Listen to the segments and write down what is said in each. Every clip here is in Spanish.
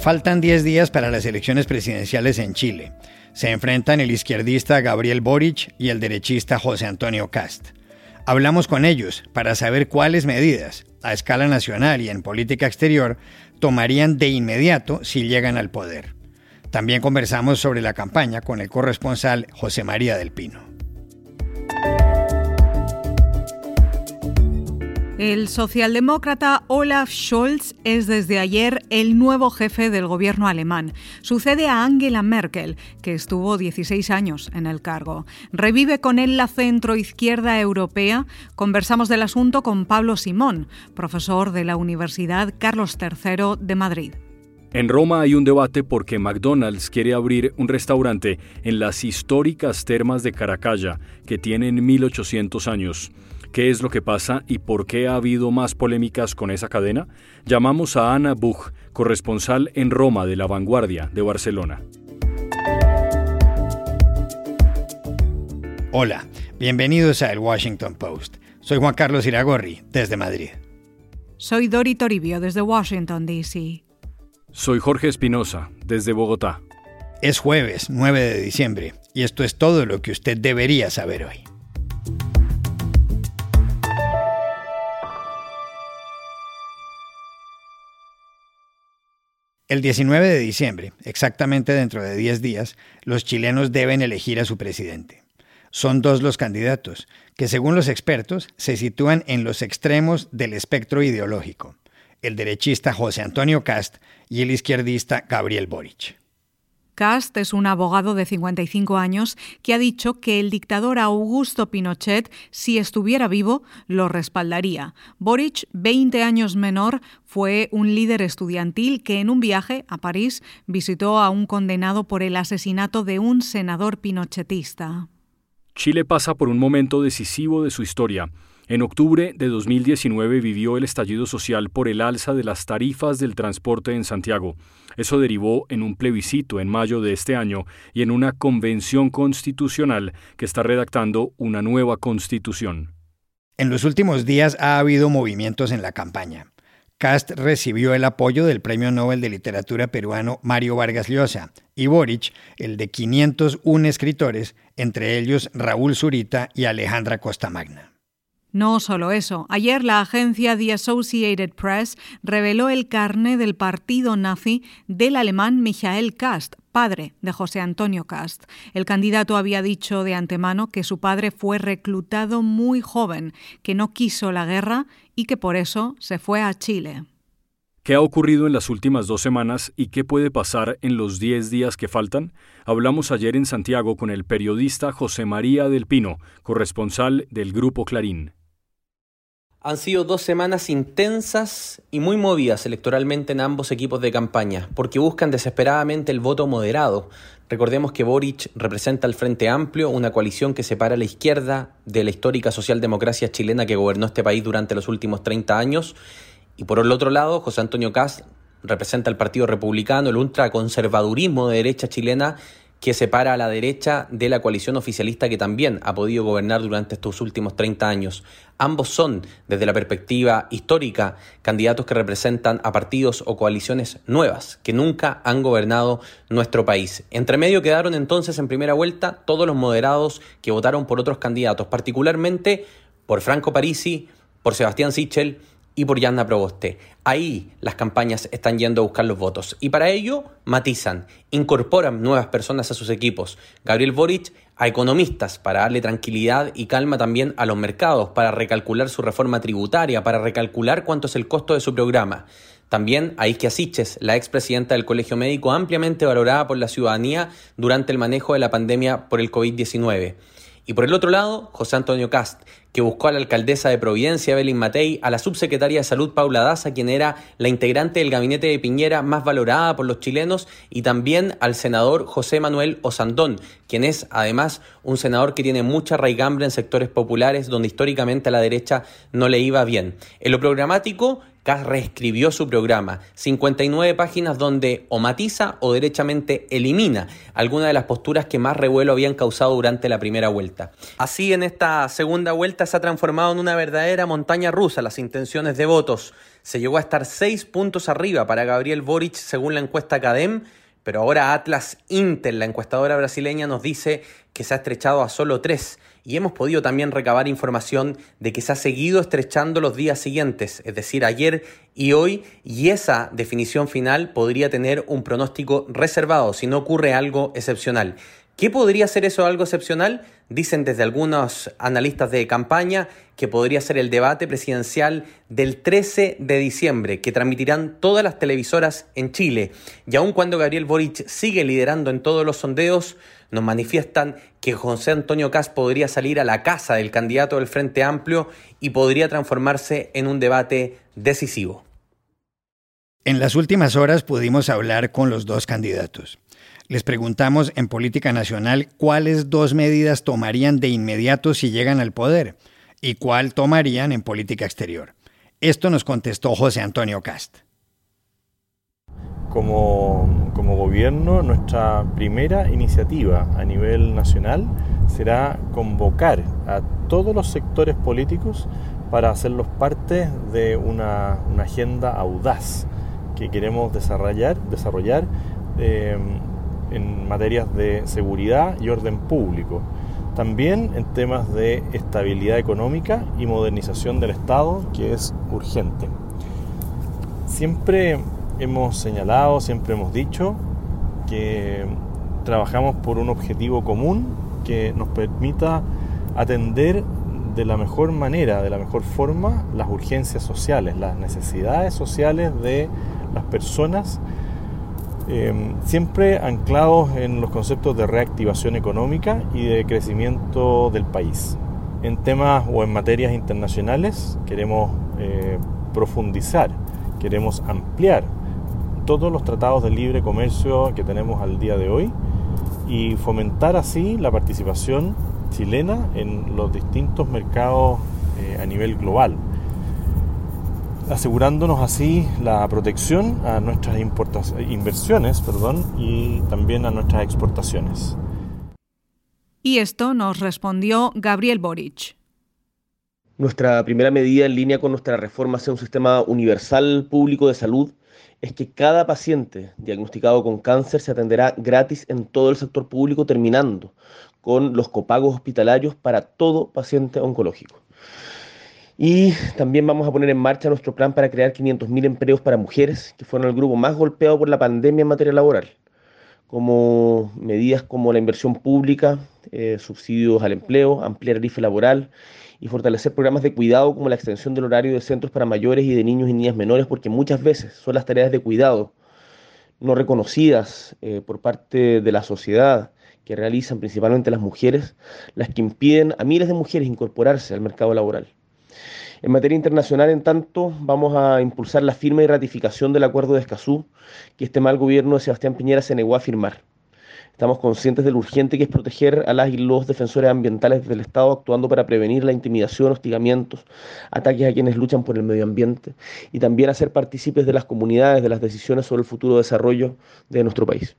Faltan 10 días para las elecciones presidenciales en Chile. Se enfrentan el izquierdista Gabriel Boric y el derechista José Antonio Cast. Hablamos con ellos para saber cuáles medidas, a escala nacional y en política exterior, tomarían de inmediato si llegan al poder. También conversamos sobre la campaña con el corresponsal José María del Pino. El socialdemócrata Olaf Scholz es desde ayer el nuevo jefe del gobierno alemán. Sucede a Angela Merkel, que estuvo 16 años en el cargo. Revive con él la centroizquierda europea. Conversamos del asunto con Pablo Simón, profesor de la Universidad Carlos III de Madrid. En Roma hay un debate porque McDonald's quiere abrir un restaurante en las históricas termas de Caracalla, que tienen 1800 años. ¿Qué es lo que pasa y por qué ha habido más polémicas con esa cadena? Llamamos a Ana Buch, corresponsal en Roma de La Vanguardia de Barcelona. Hola, bienvenidos a El Washington Post. Soy Juan Carlos Iragorri, desde Madrid. Soy Dori Toribio, desde Washington, D.C. Soy Jorge Espinosa, desde Bogotá. Es jueves 9 de diciembre y esto es todo lo que usted debería saber hoy. El 19 de diciembre, exactamente dentro de 10 días, los chilenos deben elegir a su presidente. Son dos los candidatos, que según los expertos se sitúan en los extremos del espectro ideológico, el derechista José Antonio Cast y el izquierdista Gabriel Boric. Cast es un abogado de 55 años que ha dicho que el dictador Augusto Pinochet, si estuviera vivo, lo respaldaría. Boric, 20 años menor, fue un líder estudiantil que en un viaje a París visitó a un condenado por el asesinato de un senador pinochetista. Chile pasa por un momento decisivo de su historia. En octubre de 2019 vivió el estallido social por el alza de las tarifas del transporte en Santiago. Eso derivó en un plebiscito en mayo de este año y en una convención constitucional que está redactando una nueva constitución. En los últimos días ha habido movimientos en la campaña. Cast recibió el apoyo del Premio Nobel de Literatura peruano Mario Vargas Llosa y Boric el de 501 escritores, entre ellos Raúl Zurita y Alejandra Costamagna. No solo eso, ayer la agencia The Associated Press reveló el carné del partido nazi del alemán Michael Kast, padre de José Antonio Kast. El candidato había dicho de antemano que su padre fue reclutado muy joven, que no quiso la guerra y que por eso se fue a Chile. ¿Qué ha ocurrido en las últimas dos semanas y qué puede pasar en los diez días que faltan? Hablamos ayer en Santiago con el periodista José María del Pino, corresponsal del Grupo Clarín. Han sido dos semanas intensas y muy movidas electoralmente en ambos equipos de campaña, porque buscan desesperadamente el voto moderado. Recordemos que Boric representa al Frente Amplio, una coalición que separa a la izquierda de la histórica socialdemocracia chilena que gobernó este país durante los últimos 30 años. Y por el otro lado, José Antonio Cast representa al Partido Republicano, el ultraconservadurismo de derecha chilena que separa a la derecha de la coalición oficialista que también ha podido gobernar durante estos últimos 30 años. Ambos son, desde la perspectiva histórica, candidatos que representan a partidos o coaliciones nuevas, que nunca han gobernado nuestro país. Entre medio quedaron entonces en primera vuelta todos los moderados que votaron por otros candidatos, particularmente por Franco Parisi, por Sebastián Sichel y por Yanna Proboste. Ahí las campañas están yendo a buscar los votos. Y para ello matizan, incorporan nuevas personas a sus equipos. Gabriel Boric a economistas para darle tranquilidad y calma también a los mercados, para recalcular su reforma tributaria, para recalcular cuánto es el costo de su programa. También a Isquia Siches, la expresidenta del Colegio Médico, ampliamente valorada por la ciudadanía durante el manejo de la pandemia por el COVID-19. Y por el otro lado, José Antonio Cast, que buscó a la alcaldesa de Providencia, Belén Matei, a la subsecretaria de Salud, Paula Daza, quien era la integrante del gabinete de Piñera más valorada por los chilenos, y también al senador José Manuel Osandón, quien es además un senador que tiene mucha raigambre en sectores populares donde históricamente a la derecha no le iba bien. En lo programático, Kass reescribió su programa, 59 páginas donde o matiza o derechamente elimina algunas de las posturas que más revuelo habían causado durante la primera vuelta. Así, en esta segunda vuelta se ha transformado en una verdadera montaña rusa las intenciones de votos. Se llegó a estar seis puntos arriba para Gabriel Boric según la encuesta CADEM, pero ahora Atlas Intel, la encuestadora brasileña, nos dice que se ha estrechado a solo tres y hemos podido también recabar información de que se ha seguido estrechando los días siguientes, es decir, ayer y hoy, y esa definición final podría tener un pronóstico reservado si no ocurre algo excepcional. ¿Qué podría ser eso algo excepcional? Dicen desde algunos analistas de campaña que podría ser el debate presidencial del 13 de diciembre, que transmitirán todas las televisoras en Chile. Y aun cuando Gabriel Boric sigue liderando en todos los sondeos, nos manifiestan que José Antonio Cas podría salir a la casa del candidato del Frente Amplio y podría transformarse en un debate decisivo. En las últimas horas pudimos hablar con los dos candidatos. Les preguntamos en política nacional cuáles dos medidas tomarían de inmediato si llegan al poder y cuál tomarían en política exterior. Esto nos contestó José Antonio Cast. Como, como, gobierno, nuestra primera iniciativa a nivel nacional será convocar a todos los sectores políticos para hacerlos parte de una, una agenda audaz que queremos desarrollar, desarrollar eh, en materias de seguridad y orden público. También en temas de estabilidad económica y modernización del Estado, que es urgente. Siempre hemos señalado, siempre hemos dicho que trabajamos por un objetivo común que nos permita atender de la mejor manera, de la mejor forma, las urgencias sociales, las necesidades sociales de las personas Em, siempre anclados en los conceptos de reactivación económica y de crecimiento del país. En temas o en materias internacionales queremos eh, profundizar, queremos ampliar todos los tratados de libre comercio que tenemos al día de hoy y fomentar así la participación chilena en los distintos mercados eh, a nivel global asegurándonos así la protección a nuestras inversiones perdón, y también a nuestras exportaciones. Y esto nos respondió Gabriel Boric. Nuestra primera medida en línea con nuestra reforma hacia un sistema universal público de salud es que cada paciente diagnosticado con cáncer se atenderá gratis en todo el sector público, terminando con los copagos hospitalarios para todo paciente oncológico. Y también vamos a poner en marcha nuestro plan para crear 500.000 empleos para mujeres, que fueron el grupo más golpeado por la pandemia en materia laboral, como medidas como la inversión pública, eh, subsidios al empleo, ampliar el IFE laboral y fortalecer programas de cuidado como la extensión del horario de centros para mayores y de niños y niñas menores, porque muchas veces son las tareas de cuidado no reconocidas eh, por parte de la sociedad que realizan principalmente las mujeres, las que impiden a miles de mujeres incorporarse al mercado laboral. En materia internacional, en tanto, vamos a impulsar la firma y ratificación del acuerdo de Escazú, que este mal gobierno de Sebastián Piñera se negó a firmar. Estamos conscientes de lo urgente que es proteger a las y los defensores ambientales del Estado, actuando para prevenir la intimidación, hostigamientos, ataques a quienes luchan por el medio ambiente y también hacer partícipes de las comunidades de las decisiones sobre el futuro desarrollo de nuestro país.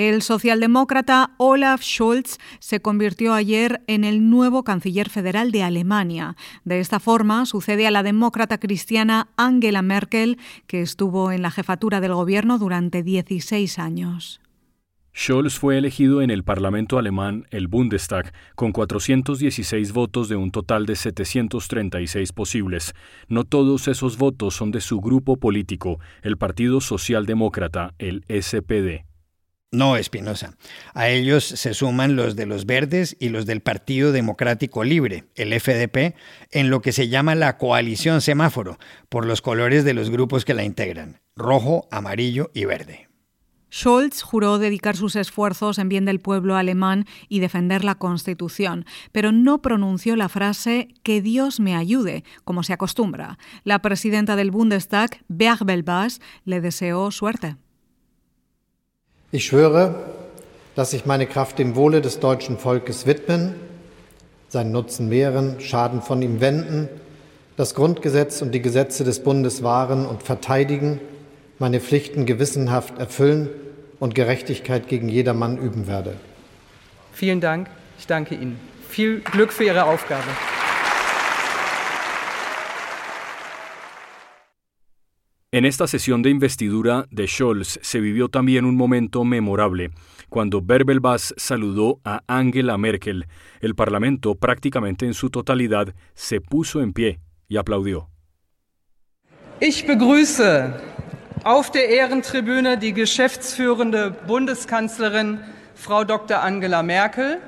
El socialdemócrata Olaf Scholz se convirtió ayer en el nuevo canciller federal de Alemania. De esta forma, sucede a la demócrata cristiana Angela Merkel, que estuvo en la jefatura del gobierno durante 16 años. Scholz fue elegido en el Parlamento alemán, el Bundestag, con 416 votos de un total de 736 posibles. No todos esos votos son de su grupo político, el Partido Socialdemócrata, el SPD. No, Espinosa. A ellos se suman los de los verdes y los del Partido Democrático Libre, el FDP, en lo que se llama la coalición semáforo, por los colores de los grupos que la integran, rojo, amarillo y verde. Scholz juró dedicar sus esfuerzos en bien del pueblo alemán y defender la Constitución, pero no pronunció la frase que Dios me ayude, como se acostumbra. La presidenta del Bundestag, Bass, le deseó suerte. Ich schwöre, dass ich meine Kraft dem Wohle des deutschen Volkes widmen, seinen Nutzen mehren, Schaden von ihm wenden, das Grundgesetz und die Gesetze des Bundes wahren und verteidigen, meine Pflichten gewissenhaft erfüllen und Gerechtigkeit gegen jedermann üben werde. Vielen Dank. Ich danke Ihnen. Viel Glück für Ihre Aufgabe. En esta sesión de investidura de Scholz se vivió también un momento memorable, cuando Berbel Bass saludó a Angela Merkel. El Parlamento, prácticamente en su totalidad, se puso en pie y aplaudió. Ich begrüße auf der Ehrentribüne die geschäftsführende Bundeskanzlerin Frau Dr. Angela Merkel.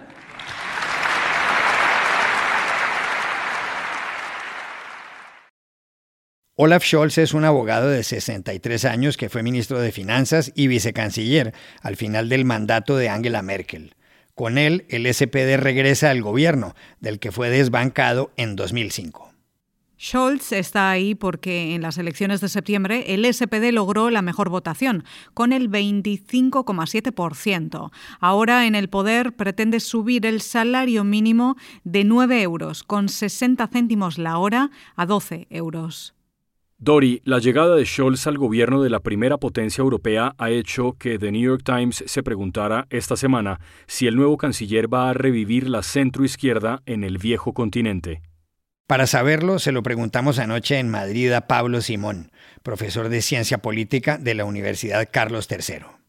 Olaf Scholz es un abogado de 63 años que fue ministro de Finanzas y vicecanciller al final del mandato de Angela Merkel. Con él, el SPD regresa al gobierno, del que fue desbancado en 2005. Scholz está ahí porque en las elecciones de septiembre el SPD logró la mejor votación, con el 25,7%. Ahora en el poder pretende subir el salario mínimo de 9 euros, con 60 céntimos la hora, a 12 euros. Dori, la llegada de Scholz al gobierno de la primera potencia europea ha hecho que The New York Times se preguntara esta semana si el nuevo canciller va a revivir la centroizquierda en el viejo continente. Para saberlo, se lo preguntamos anoche en Madrid a Pablo Simón, profesor de Ciencia Política de la Universidad Carlos III.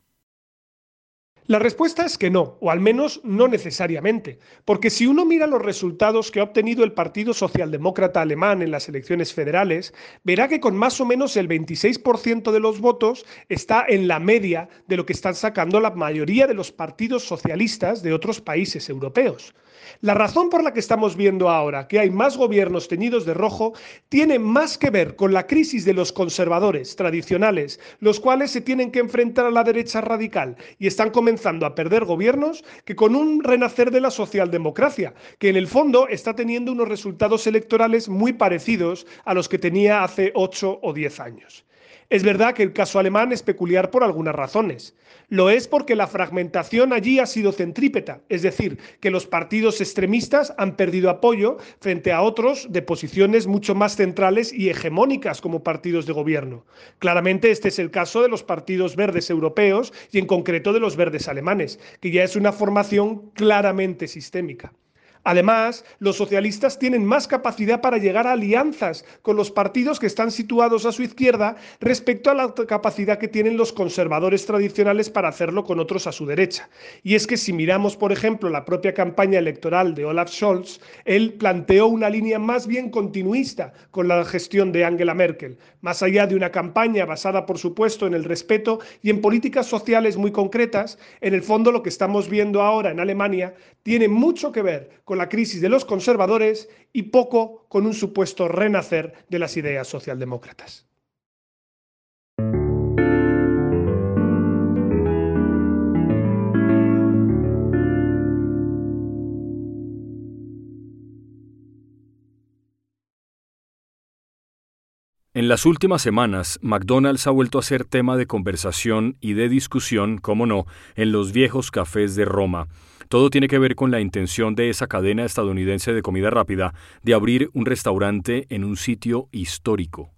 La respuesta es que no, o al menos no necesariamente, porque si uno mira los resultados que ha obtenido el Partido Socialdemócrata Alemán en las elecciones federales, verá que con más o menos el 26% de los votos está en la media de lo que están sacando la mayoría de los partidos socialistas de otros países europeos. La razón por la que estamos viendo ahora que hay más gobiernos teñidos de rojo tiene más que ver con la crisis de los conservadores tradicionales, los cuales se tienen que enfrentar a la derecha radical y están comenzando a perder gobiernos, que con un renacer de la socialdemocracia, que en el fondo está teniendo unos resultados electorales muy parecidos a los que tenía hace 8 o 10 años. Es verdad que el caso alemán es peculiar por algunas razones. Lo es porque la fragmentación allí ha sido centrípeta, es decir, que los partidos extremistas han perdido apoyo frente a otros de posiciones mucho más centrales y hegemónicas como partidos de gobierno. Claramente este es el caso de los partidos verdes europeos y en concreto de los verdes alemanes, que ya es una formación claramente sistémica. Además, los socialistas tienen más capacidad para llegar a alianzas con los partidos que están situados a su izquierda respecto a la capacidad que tienen los conservadores tradicionales para hacerlo con otros a su derecha. Y es que si miramos, por ejemplo, la propia campaña electoral de Olaf Scholz, él planteó una línea más bien continuista con la gestión de Angela Merkel, más allá de una campaña basada, por supuesto, en el respeto y en políticas sociales muy concretas, en el fondo lo que estamos viendo ahora en Alemania tiene mucho que ver con con la crisis de los conservadores y poco con un supuesto renacer de las ideas socialdemócratas. En las últimas semanas, McDonald's ha vuelto a ser tema de conversación y de discusión, como no, en los viejos cafés de Roma. Todo tiene que ver con la intención de esa cadena estadounidense de comida rápida de abrir un restaurante en un sitio histórico.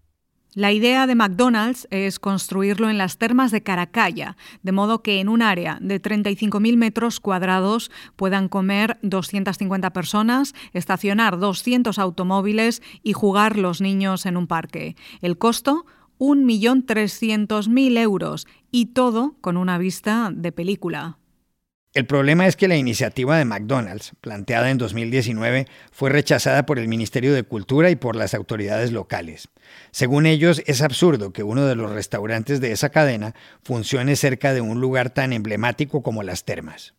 La idea de McDonald's es construirlo en las termas de Caracalla, de modo que en un área de 35.000 metros cuadrados puedan comer 250 personas, estacionar 200 automóviles y jugar los niños en un parque. El costo, 1.300.000 euros y todo con una vista de película. El problema es que la iniciativa de McDonald's, planteada en 2019, fue rechazada por el Ministerio de Cultura y por las autoridades locales. Según ellos, es absurdo que uno de los restaurantes de esa cadena funcione cerca de un lugar tan emblemático como las termas.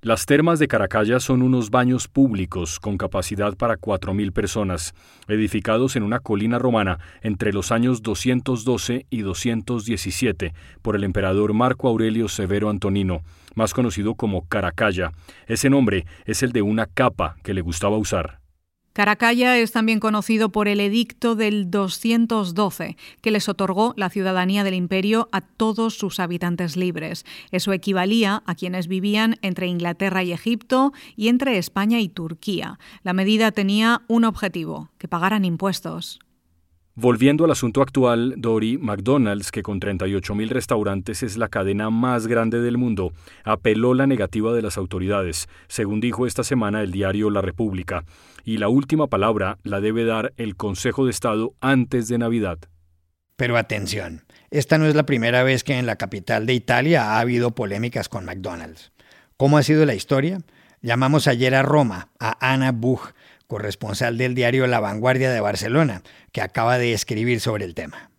Las termas de Caracalla son unos baños públicos con capacidad para 4.000 personas, edificados en una colina romana entre los años 212 y 217 por el emperador Marco Aurelio Severo Antonino, más conocido como Caracalla. Ese nombre es el de una capa que le gustaba usar. Caracalla es también conocido por el edicto del 212, que les otorgó la ciudadanía del imperio a todos sus habitantes libres. Eso equivalía a quienes vivían entre Inglaterra y Egipto y entre España y Turquía. La medida tenía un objetivo, que pagaran impuestos. Volviendo al asunto actual, Dory, McDonald's, que con 38.000 restaurantes es la cadena más grande del mundo, apeló la negativa de las autoridades, según dijo esta semana el diario La República, y la última palabra la debe dar el Consejo de Estado antes de Navidad. Pero atención, esta no es la primera vez que en la capital de Italia ha habido polémicas con McDonald's. ¿Cómo ha sido la historia? Llamamos ayer a Roma a Ana Buch, corresponsal del diario La Vanguardia de Barcelona, que acaba de escribir sobre el tema.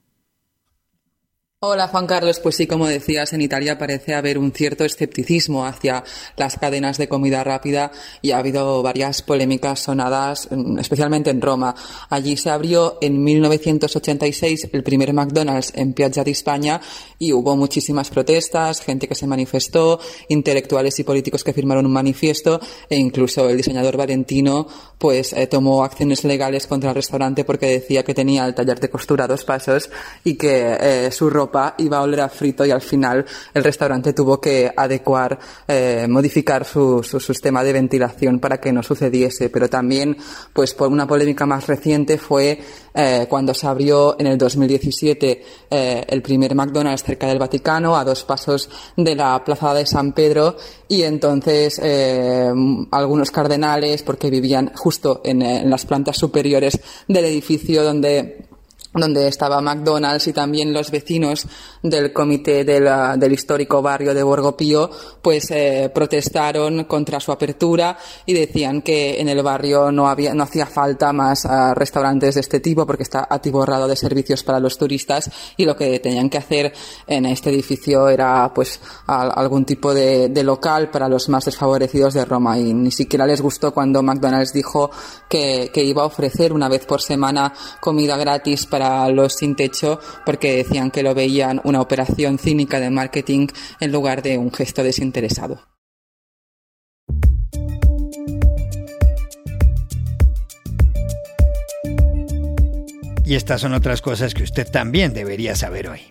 Hola Juan Carlos, pues sí, como decías, en Italia parece haber un cierto escepticismo hacia las cadenas de comida rápida y ha habido varias polémicas sonadas, mm, especialmente en Roma. Allí se abrió en 1986 el primer McDonald's en Piazza de España y hubo muchísimas protestas, gente que se manifestó, intelectuales y políticos que firmaron un manifiesto e incluso el diseñador Valentino pues eh, tomó acciones legales contra el restaurante porque decía que tenía el taller de costura a dos pasos y que eh, su ropa iba a oler a frito y al final el restaurante tuvo que adecuar, eh, modificar su, sistema de ventilación para que no sucediese. Pero también, pues por una polémica más reciente fue eh, cuando se abrió en el 2017 eh, el primer McDonald's cerca del Vaticano, a dos pasos de la Plaza de San Pedro, y entonces algunos cardenales, porque vivían justo en las plantas superiores del edificio donde donde estaba McDonald's y también los vecinos del comité del histórico barrio de Borgopío, pues eh, protestaron contra su apertura y decían que en el barrio no había, no hacía falta más ah, restaurantes de este tipo porque está atiborrado de servicios para los turistas y lo que tenían que hacer en este edificio era pues algún tipo de, local para los más desfavorecidos de Roma. Y ni siquiera les gustó cuando McDonald's dijo que, que iba a ofrecer una vez por semana comida gratis para los sin techo porque decían que lo veían una operación cínica de marketing en lugar de un gesto desinteresado. Y estas son otras cosas que usted también debería saber hoy.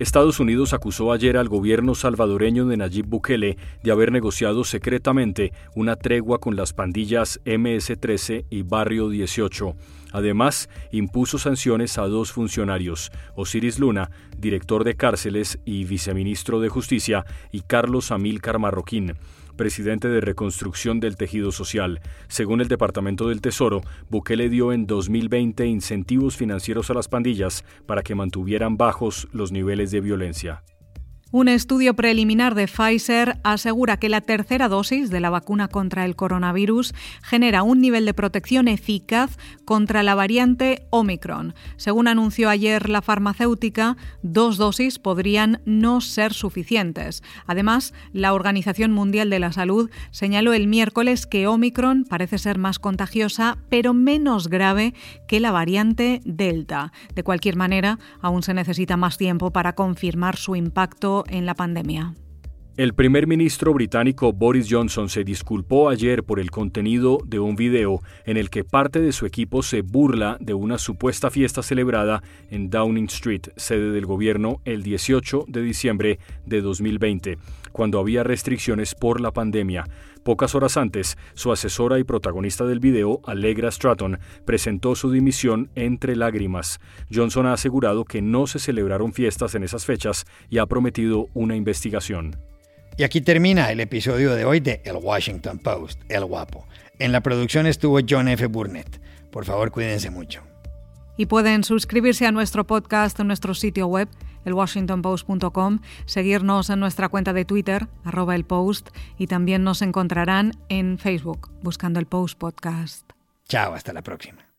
Estados Unidos acusó ayer al gobierno salvadoreño de Nayib Bukele de haber negociado secretamente una tregua con las pandillas MS-13 y Barrio 18. Además, impuso sanciones a dos funcionarios, Osiris Luna, director de cárceles y viceministro de Justicia, y Carlos Amílcar Marroquín, presidente de Reconstrucción del Tejido Social. Según el Departamento del Tesoro, Bukele dio en 2020 incentivos financieros a las pandillas para que mantuvieran bajos los niveles de violencia. Un estudio preliminar de Pfizer asegura que la tercera dosis de la vacuna contra el coronavirus genera un nivel de protección eficaz contra la variante Omicron. Según anunció ayer la farmacéutica, dos dosis podrían no ser suficientes. Además, la Organización Mundial de la Salud señaló el miércoles que Omicron parece ser más contagiosa, pero menos grave que la variante Delta. De cualquier manera, aún se necesita más tiempo para confirmar su impacto en la pandemia. El primer ministro británico Boris Johnson se disculpó ayer por el contenido de un video en el que parte de su equipo se burla de una supuesta fiesta celebrada en Downing Street, sede del gobierno, el 18 de diciembre de 2020, cuando había restricciones por la pandemia. Pocas horas antes, su asesora y protagonista del video, Allegra Stratton, presentó su dimisión entre lágrimas. Johnson ha asegurado que no se celebraron fiestas en esas fechas y ha prometido una investigación. Y aquí termina el episodio de hoy de El Washington Post, El Guapo. En la producción estuvo John F. Burnett. Por favor, cuídense mucho. Y pueden suscribirse a nuestro podcast en nuestro sitio web, elwashingtonpost.com, seguirnos en nuestra cuenta de Twitter, arroba el post, y también nos encontrarán en Facebook, buscando el Post Podcast. Chao, hasta la próxima.